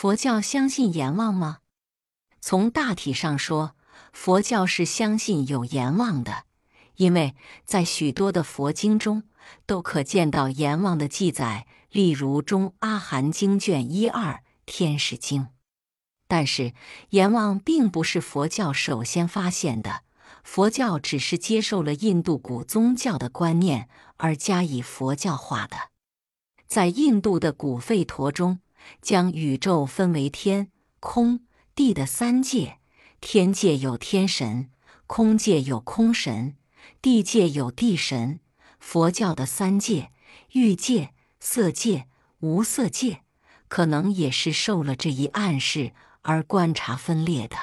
佛教相信阎王吗？从大体上说，佛教是相信有阎王的，因为在许多的佛经中都可见到阎王的记载，例如《中阿含经》卷一二《天使经》。但是，阎王并不是佛教首先发现的，佛教只是接受了印度古宗教的观念而加以佛教化的。在印度的古吠陀中，将宇宙分为天、空、地的三界。天界有天神，空界有空神，地界有地神。佛教的三界——欲界、色界、无色界，可能也是受了这一暗示。而观察分裂的。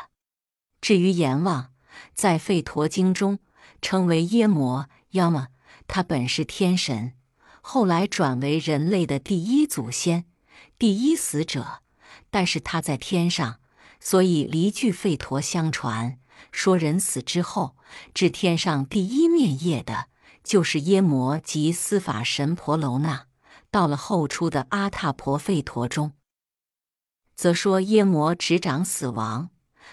至于阎王，在《吠陀经》中称为耶摩，要么他本是天神，后来转为人类的第一祖先、第一死者，但是他在天上，所以离句吠陀相传说，人死之后至天上第一面业的，就是耶摩及司法神婆楼那。到了后出的阿塔婆吠陀中。则说耶摩执掌死亡，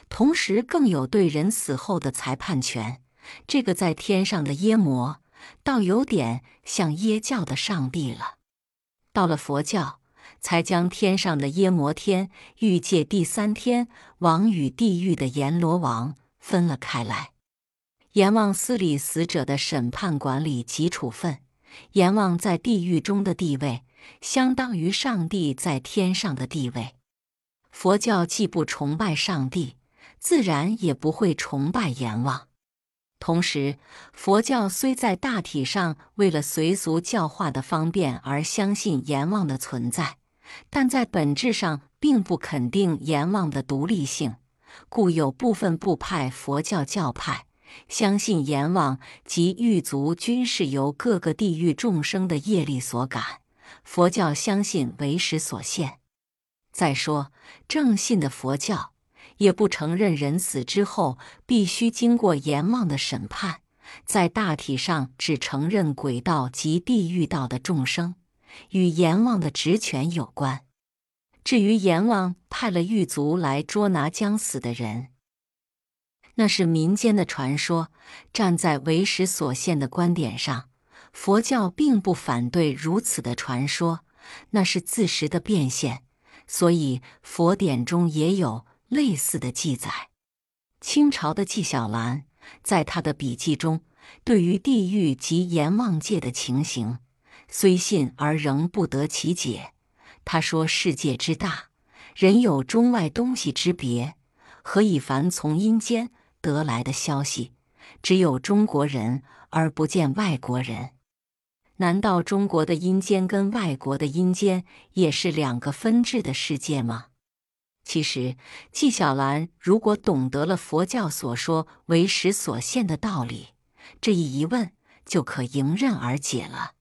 同时更有对人死后的裁判权。这个在天上的耶摩，倒有点像耶教的上帝了。到了佛教，才将天上的耶摩天、欲界第三天王与地狱的阎罗王分了开来。阎王司理死者的审判、管理及处分。阎王在地狱中的地位，相当于上帝在天上的地位。佛教既不崇拜上帝，自然也不会崇拜阎王。同时，佛教虽在大体上为了随俗教化的方便而相信阎王的存在，但在本质上并不肯定阎王的独立性。故有部分部派佛教教派相信阎王及狱卒均是由各个地狱众生的业力所感，佛教相信为时所现。再说，正信的佛教也不承认人死之后必须经过阎王的审判，在大体上只承认鬼道及地狱道的众生与阎王的职权有关。至于阎王派了狱卒来捉拿将死的人，那是民间的传说。站在为时所现的观点上，佛教并不反对如此的传说，那是自实的变现。所以佛典中也有类似的记载。清朝的纪晓岚在他的笔记中，对于地狱及阎王界的情形，虽信而仍不得其解。他说：“世界之大，人有中外东西之别，何以凡从阴间得来的消息，只有中国人而不见外国人？”难道中国的阴间跟外国的阴间也是两个分治的世界吗？其实，纪晓岚如果懂得了佛教所说为时所现的道理，这一疑问就可迎刃而解了。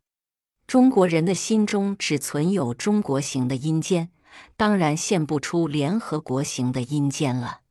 中国人的心中只存有中国型的阴间，当然现不出联合国型的阴间了。